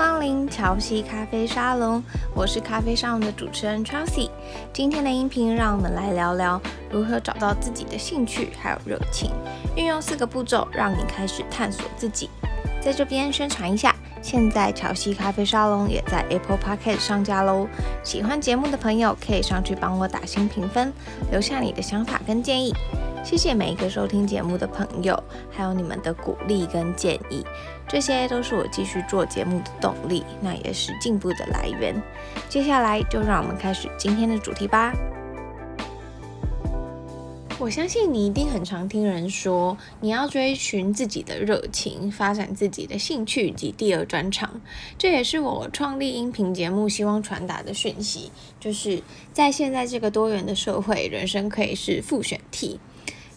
光临乔西咖啡沙龙，我是咖啡沙龙的主持人 Chelsea。今天的音频，让我们来聊聊如何找到自己的兴趣还有热情，运用四个步骤，让你开始探索自己。在这边宣传一下，现在乔西咖啡沙龙也在 Apple Podcast 上架喽。喜欢节目的朋友可以上去帮我打星评分，留下你的想法跟建议。谢谢每一个收听节目的朋友，还有你们的鼓励跟建议，这些都是我继续做节目的动力，那也是进步的来源。接下来就让我们开始今天的主题吧。我相信你一定很常听人说，你要追寻自己的热情，发展自己的兴趣及第二专长。这也是我创立音频节目希望传达的讯息，就是在现在这个多元的社会，人生可以是复选题。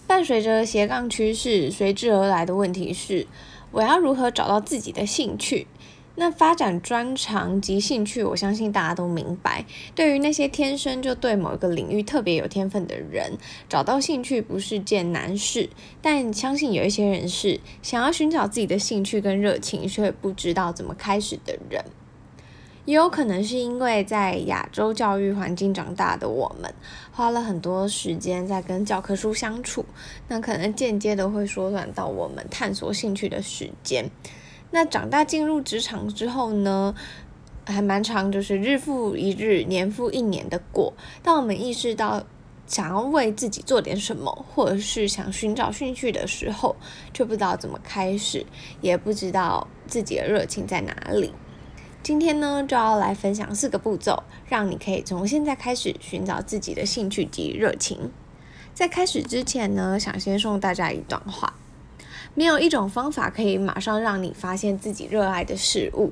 伴随着斜杠趋势，随之而来的问题是：我要如何找到自己的兴趣？那发展专长及兴趣，我相信大家都明白。对于那些天生就对某一个领域特别有天分的人，找到兴趣不是件难事。但相信有一些人是想要寻找自己的兴趣跟热情，却不知道怎么开始的人。也有可能是因为在亚洲教育环境长大的我们，花了很多时间在跟教科书相处，那可能间接的会缩短到我们探索兴趣的时间。那长大进入职场之后呢，还蛮长，就是日复一日、年复一年的过。当我们意识到想要为自己做点什么，或者是想寻找兴趣的时候，却不知道怎么开始，也不知道自己的热情在哪里。今天呢，就要来分享四个步骤，让你可以从现在开始寻找自己的兴趣及热情。在开始之前呢，想先送大家一段话：没有一种方法可以马上让你发现自己热爱的事物。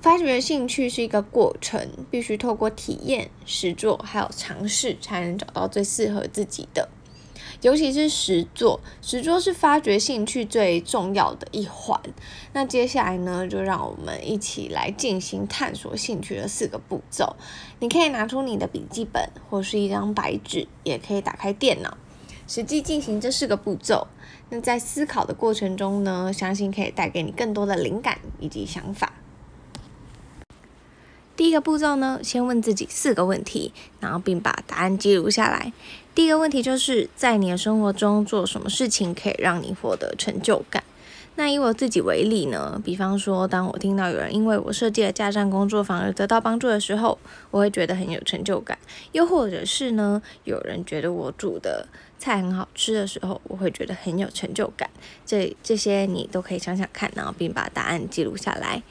发掘兴趣是一个过程，必须透过体验、实作还有尝试，才能找到最适合自己的。尤其是实作，实作是发掘兴趣最重要的一环。那接下来呢，就让我们一起来进行探索兴趣的四个步骤。你可以拿出你的笔记本或是一张白纸，也可以打开电脑，实际进行这四个步骤。那在思考的过程中呢，相信可以带给你更多的灵感以及想法。第一个步骤呢，先问自己四个问题，然后并把答案记录下来。第一个问题就是在你的生活中做什么事情可以让你获得成就感？那以我自己为例呢，比方说，当我听到有人因为我设计了家政工作坊而得到帮助的时候，我会觉得很有成就感；又或者是呢，有人觉得我煮的菜很好吃的时候，我会觉得很有成就感。这这些你都可以想想看，然后并把答案记录下来。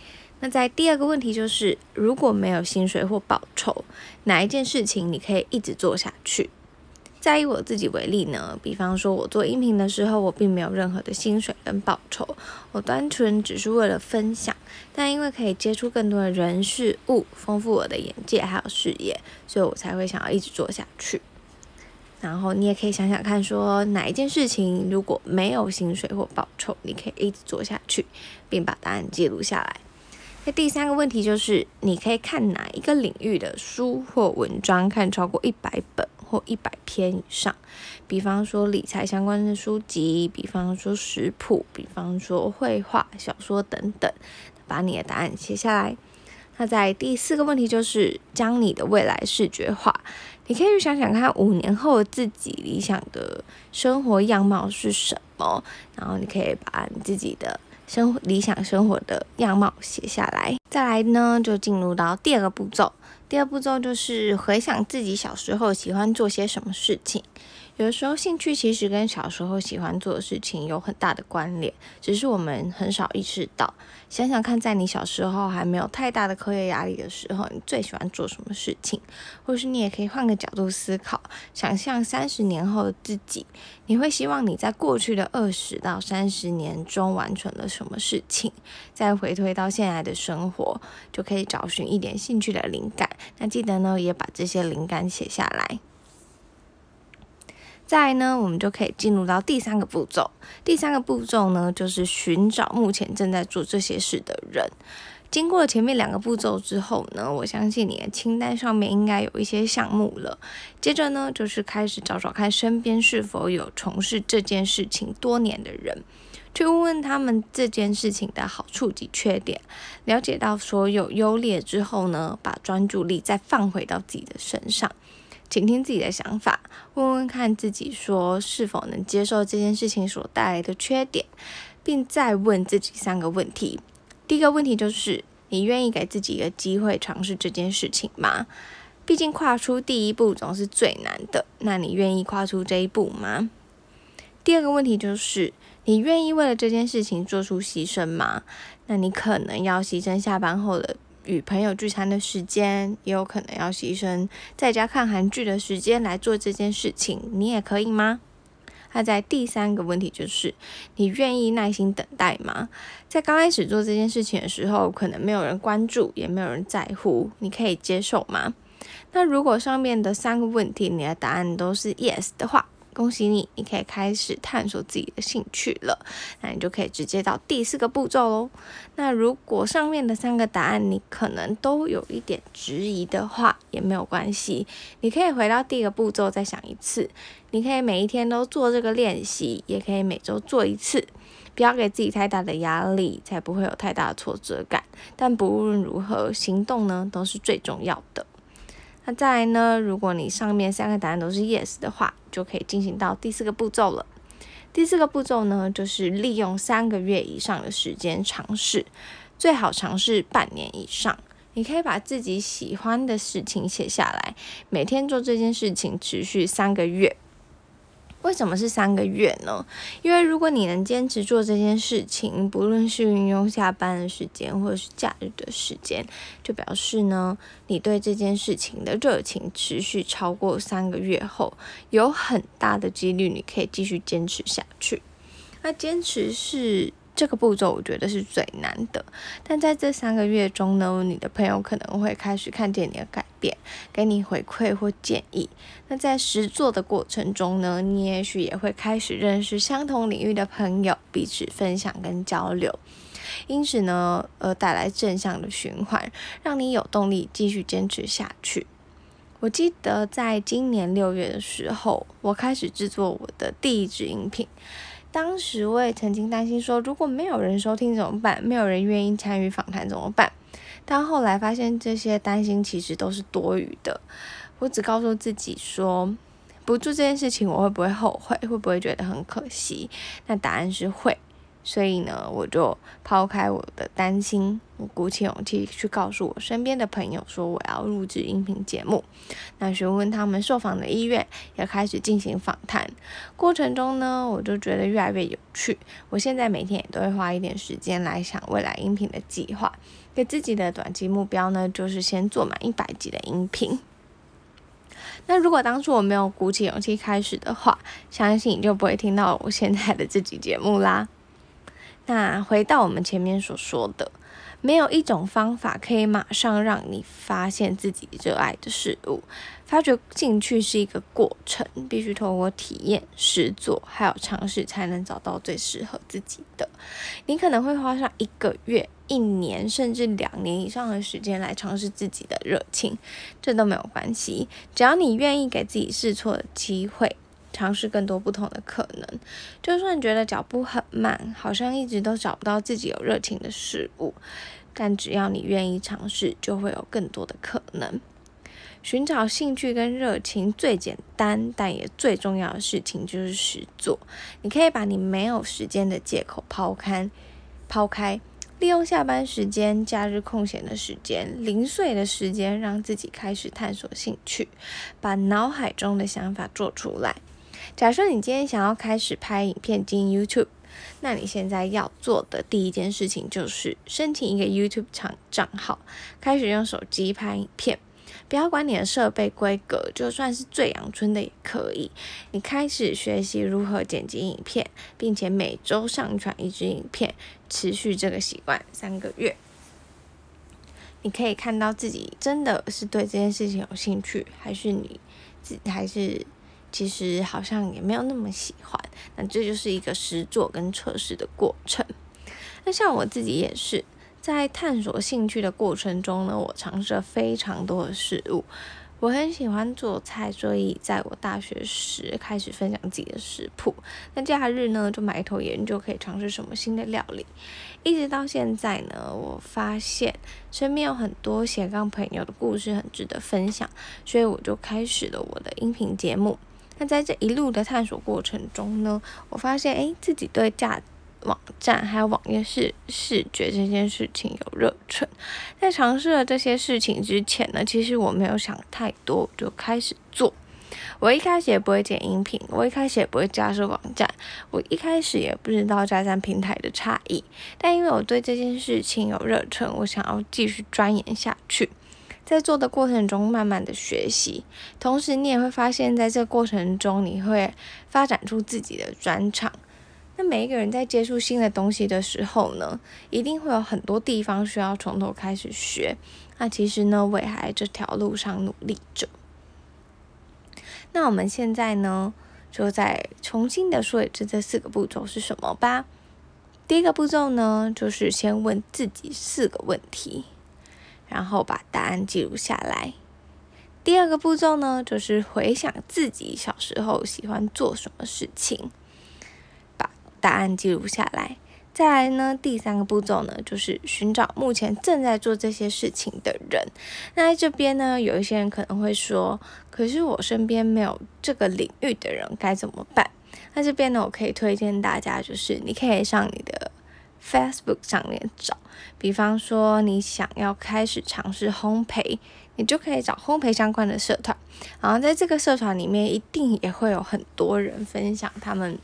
那在第二个问题就是，如果没有薪水或报酬，哪一件事情你可以一直做下去？再以我自己为例呢，比方说我做音频的时候，我并没有任何的薪水跟报酬，我单纯只是为了分享。但因为可以接触更多的人事物，丰富我的眼界还有视野，所以我才会想要一直做下去。然后你也可以想想看，说哪一件事情如果没有薪水或报酬，你可以一直做下去，并把答案记录下来。那第三个问题就是，你可以看哪一个领域的书或文章看超过一百本或一百篇以上，比方说理财相关的书籍，比方说食谱，比方说绘画、小说等等，把你的答案写下来。那在第四个问题就是将你的未来视觉化，你可以想想看五年后自己理想的生活样貌是什么，然后你可以把你自己的。生理想生活的样貌写下来，再来呢，就进入到第二个步骤。第二步骤就是回想自己小时候喜欢做些什么事情。有的时候，兴趣其实跟小时候喜欢做的事情有很大的关联，只是我们很少意识到。想想看，在你小时候还没有太大的课业压力的时候，你最喜欢做什么事情？或是你也可以换个角度思考，想象三十年后的自己，你会希望你在过去的二十到三十年中完成了什么事情？再回推到现在的生活，就可以找寻一点兴趣的灵感。那记得呢，也把这些灵感写下来。再呢，我们就可以进入到第三个步骤。第三个步骤呢，就是寻找目前正在做这些事的人。经过前面两个步骤之后呢，我相信你的清单上面应该有一些项目了。接着呢，就是开始找找看身边是否有从事这件事情多年的人，去问问他们这件事情的好处及缺点，了解到所有优劣之后呢，把专注力再放回到自己的身上，倾听自己的想法，问问看自己说是否能接受这件事情所带来的缺点，并再问自己三个问题。第一个问题就是，你愿意给自己一个机会尝试这件事情吗？毕竟跨出第一步总是最难的，那你愿意跨出这一步吗？第二个问题就是，你愿意为了这件事情做出牺牲吗？那你可能要牺牲下班后的与朋友聚餐的时间，也有可能要牺牲在家看韩剧的时间来做这件事情，你也可以吗？那在第三个问题就是，你愿意耐心等待吗？在刚开始做这件事情的时候，可能没有人关注，也没有人在乎，你可以接受吗？那如果上面的三个问题你的答案都是 yes 的话，恭喜你，你可以开始探索自己的兴趣了。那你就可以直接到第四个步骤喽。那如果上面的三个答案你可能都有一点质疑的话，也没有关系，你可以回到第一个步骤再想一次。你可以每一天都做这个练习，也可以每周做一次。不要给自己太大的压力，才不会有太大的挫折感。但不论如何，行动呢都是最重要的。那再来呢？如果你上面三个答案都是 yes 的话，就可以进行到第四个步骤了。第四个步骤呢，就是利用三个月以上的时间尝试，最好尝试半年以上。你可以把自己喜欢的事情写下来，每天做这件事情，持续三个月。为什么是三个月呢？因为如果你能坚持做这件事情，不论是运用下班的时间或者是假日的时间，就表示呢，你对这件事情的热情持续超过三个月后，有很大的几率你可以继续坚持下去。那坚持是。这个步骤我觉得是最难的，但在这三个月中呢，你的朋友可能会开始看见你的改变，给你回馈或建议。那在实做的过程中呢，你也许也会开始认识相同领域的朋友，彼此分享跟交流，因此呢，呃，带来正向的循环，让你有动力继续坚持下去。我记得在今年六月的时候，我开始制作我的第一支音频。当时我也曾经担心说，如果没有人收听怎么办？没有人愿意参与访谈怎么办？但后来发现这些担心其实都是多余的。我只告诉自己说，不做这件事情我会不会后悔？会不会觉得很可惜？那答案是会。所以呢，我就抛开我的担心，我鼓起勇气去告诉我身边的朋友说我要录制音频节目。那询问他们受访的意愿，也开始进行访谈。过程中呢，我就觉得越来越有趣。我现在每天也都会花一点时间来想未来音频的计划。给自己的短期目标呢，就是先做满一百集的音频。那如果当初我没有鼓起勇气开始的话，相信你就不会听到我现在的这集节目啦。那回到我们前面所说的，没有一种方法可以马上让你发现自己热爱的事物。发掘兴趣是一个过程，必须透过体验、实做还有尝试，才能找到最适合自己的。你可能会花上一个月、一年，甚至两年以上的时间来尝试自己的热情，这都没有关系，只要你愿意给自己试错的机会。尝试更多不同的可能，就算觉得脚步很慢，好像一直都找不到自己有热情的事物，但只要你愿意尝试，就会有更多的可能。寻找兴趣跟热情最简单，但也最重要的事情就是实做。你可以把你没有时间的借口抛开，抛开，利用下班时间、假日空闲的时间、零碎的时间，让自己开始探索兴趣，把脑海中的想法做出来。假设你今天想要开始拍影片进 YouTube，那你现在要做的第一件事情就是申请一个 YouTube 账账号，开始用手机拍影片。不要管你的设备规格，就算是最阳春的也可以。你开始学习如何剪辑影片，并且每周上传一支影片，持续这个习惯三个月，你可以看到自己真的是对这件事情有兴趣，还是你自还是。其实好像也没有那么喜欢，那这就是一个实作跟测试的过程。那像我自己也是，在探索兴趣的过程中呢，我尝试了非常多的事物。我很喜欢做菜，所以在我大学时开始分享自己的食谱。那假日呢，就埋头研究可以尝试什么新的料理。一直到现在呢，我发现身边有很多斜杠朋友的故事很值得分享，所以我就开始了我的音频节目。那在这一路的探索过程中呢，我发现诶，自己对价。网站还有网页视视觉这件事情有热忱，在尝试了这些事情之前呢，其实我没有想太多，就开始做。我一开始也不会剪音频，我一开始也不会架设网站，我一开始也不知道架站平台的差异。但因为我对这件事情有热忱，我想要继续钻研下去。在做的过程中，慢慢的学习，同时你也会发现，在这个过程中，你会发展出自己的专长。那每一个人在接触新的东西的时候呢，一定会有很多地方需要从头开始学。那其实呢，我也还在这条路上努力着。那我们现在呢，就再重新的说一次这四个步骤是什么吧。第一个步骤呢，就是先问自己四个问题，然后把答案记录下来。第二个步骤呢，就是回想自己小时候喜欢做什么事情。把答案记录下来，再来呢，第三个步骤呢，就是寻找目前正在做这些事情的人。那在这边呢，有一些人可能会说，可是我身边没有这个领域的人，该怎么办？那这边呢，我可以推荐大家，就是你可以上你的 Facebook 上面找，比方说你想要开始尝试烘焙，你就可以找烘焙相关的社团，然后在这个社团里面，一定也会有很多人分享他们。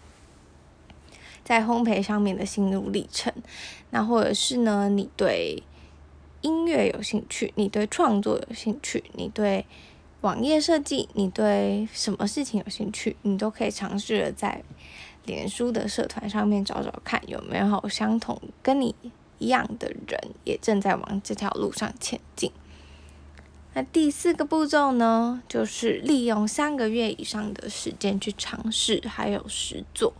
在烘焙上面的心路历程，那或者是呢，你对音乐有兴趣，你对创作有兴趣，你对网页设计，你对什么事情有兴趣，你都可以尝试着在脸书的社团上面找找看，有没有相同跟你一样的人，也正在往这条路上前进。那第四个步骤呢，就是利用三个月以上的时间去尝试，还有实做。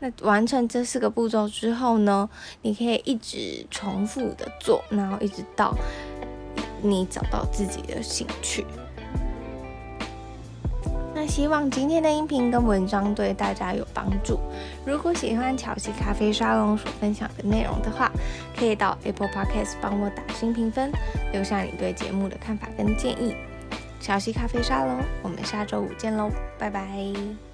那完成这四个步骤之后呢，你可以一直重复的做，然后一直到你找到自己的兴趣。希望今天的音频跟文章对大家有帮助。如果喜欢巧西咖啡沙龙所分享的内容的话，可以到 Apple Podcast 帮我打新评分，留下你对节目的看法跟建议。巧西咖啡沙龙，我们下周五见喽，拜拜。